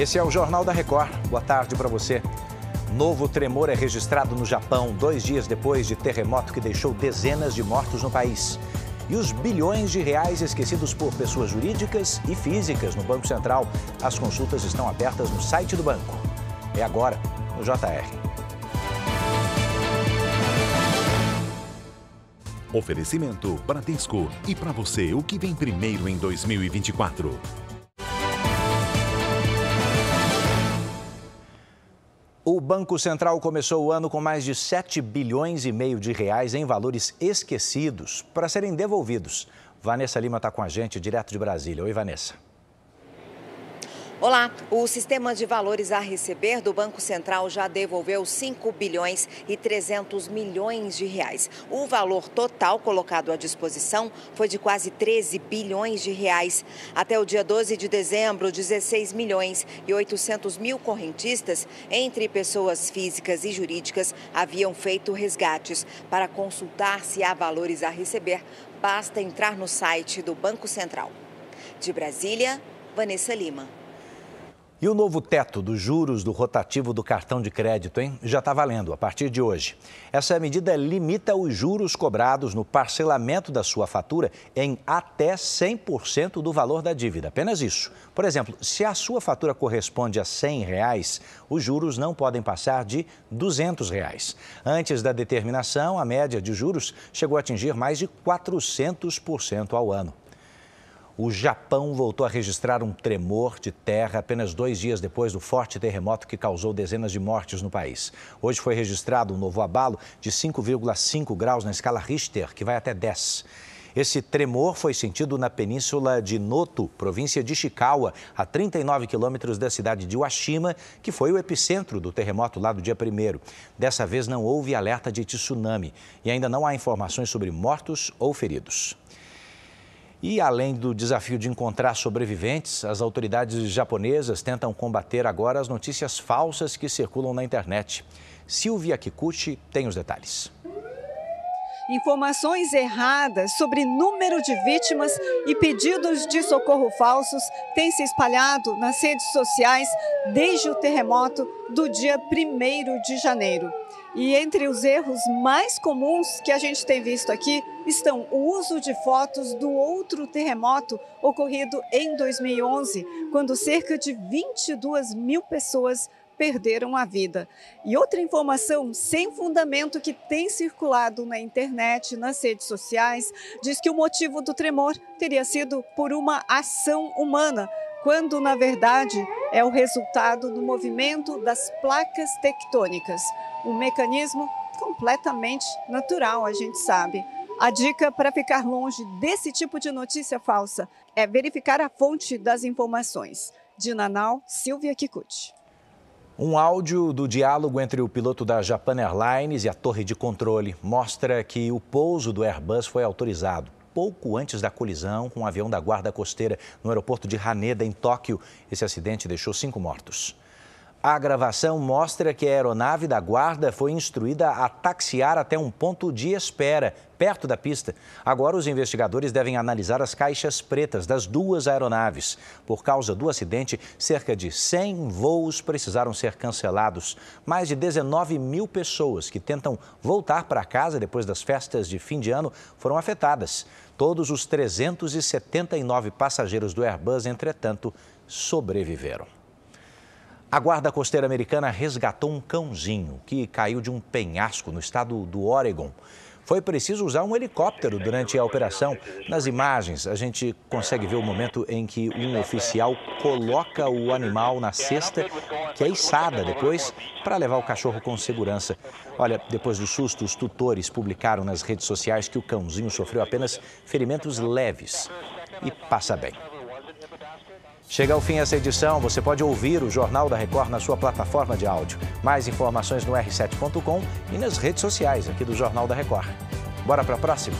Esse é o Jornal da Record. Boa tarde para você. Novo tremor é registrado no Japão, dois dias depois de terremoto que deixou dezenas de mortos no país. E os bilhões de reais esquecidos por pessoas jurídicas e físicas no Banco Central. As consultas estão abertas no site do banco. É agora, no JR. Oferecimento Bradesco. E para você, o que vem primeiro em 2024? O Banco Central começou o ano com mais de 7 bilhões e meio de reais em valores esquecidos para serem devolvidos. Vanessa Lima está com a gente direto de Brasília. Oi, Vanessa. Olá, o sistema de valores a receber do Banco Central já devolveu 5 bilhões e 300 milhões de reais. O valor total colocado à disposição foi de quase 13 bilhões de reais. Até o dia 12 de dezembro, 16 milhões e 800 mil correntistas, entre pessoas físicas e jurídicas, haviam feito resgates. Para consultar se há valores a receber, basta entrar no site do Banco Central. De Brasília, Vanessa Lima. E o novo teto dos juros do rotativo do cartão de crédito, hein? Já está valendo a partir de hoje. Essa medida limita os juros cobrados no parcelamento da sua fatura em até 100% do valor da dívida. Apenas isso. Por exemplo, se a sua fatura corresponde a 100 reais, os juros não podem passar de 200 reais. Antes da determinação, a média de juros chegou a atingir mais de 400% ao ano. O Japão voltou a registrar um tremor de terra apenas dois dias depois do forte terremoto que causou dezenas de mortes no país. Hoje foi registrado um novo abalo de 5,5 graus na escala Richter, que vai até 10. Esse tremor foi sentido na península de Noto, província de Ishikawa, a 39 quilômetros da cidade de Washima, que foi o epicentro do terremoto lá do dia 1. Dessa vez não houve alerta de tsunami e ainda não há informações sobre mortos ou feridos. E além do desafio de encontrar sobreviventes, as autoridades japonesas tentam combater agora as notícias falsas que circulam na internet. Silvia Kikuchi tem os detalhes. Informações erradas sobre número de vítimas e pedidos de socorro falsos têm se espalhado nas redes sociais desde o terremoto do dia 1 de janeiro. E entre os erros mais comuns que a gente tem visto aqui estão o uso de fotos do outro terremoto ocorrido em 2011, quando cerca de 22 mil pessoas perderam a vida. E outra informação sem fundamento que tem circulado na internet, nas redes sociais, diz que o motivo do tremor teria sido por uma ação humana, quando na verdade é o resultado do movimento das placas tectônicas um mecanismo completamente natural, a gente sabe. A dica para ficar longe desse tipo de notícia falsa é verificar a fonte das informações. De Nanau, Silvia Kikuchi. Um áudio do diálogo entre o piloto da Japan Airlines e a torre de controle mostra que o pouso do Airbus foi autorizado pouco antes da colisão com um avião da Guarda Costeira no aeroporto de Haneda, em Tóquio. Esse acidente deixou cinco mortos. A gravação mostra que a aeronave da guarda foi instruída a taxiar até um ponto de espera, perto da pista. Agora, os investigadores devem analisar as caixas pretas das duas aeronaves. Por causa do acidente, cerca de 100 voos precisaram ser cancelados. Mais de 19 mil pessoas que tentam voltar para casa depois das festas de fim de ano foram afetadas. Todos os 379 passageiros do Airbus, entretanto, sobreviveram. A Guarda Costeira Americana resgatou um cãozinho que caiu de um penhasco no estado do Oregon. Foi preciso usar um helicóptero durante a operação. Nas imagens, a gente consegue ver o momento em que um oficial coloca o animal na cesta, que é içada depois, para levar o cachorro com segurança. Olha, depois do susto, os tutores publicaram nas redes sociais que o cãozinho sofreu apenas ferimentos leves e passa bem. Chega ao fim essa edição, você pode ouvir o Jornal da Record na sua plataforma de áudio. Mais informações no r7.com e nas redes sociais aqui do Jornal da Record. Bora para a próxima?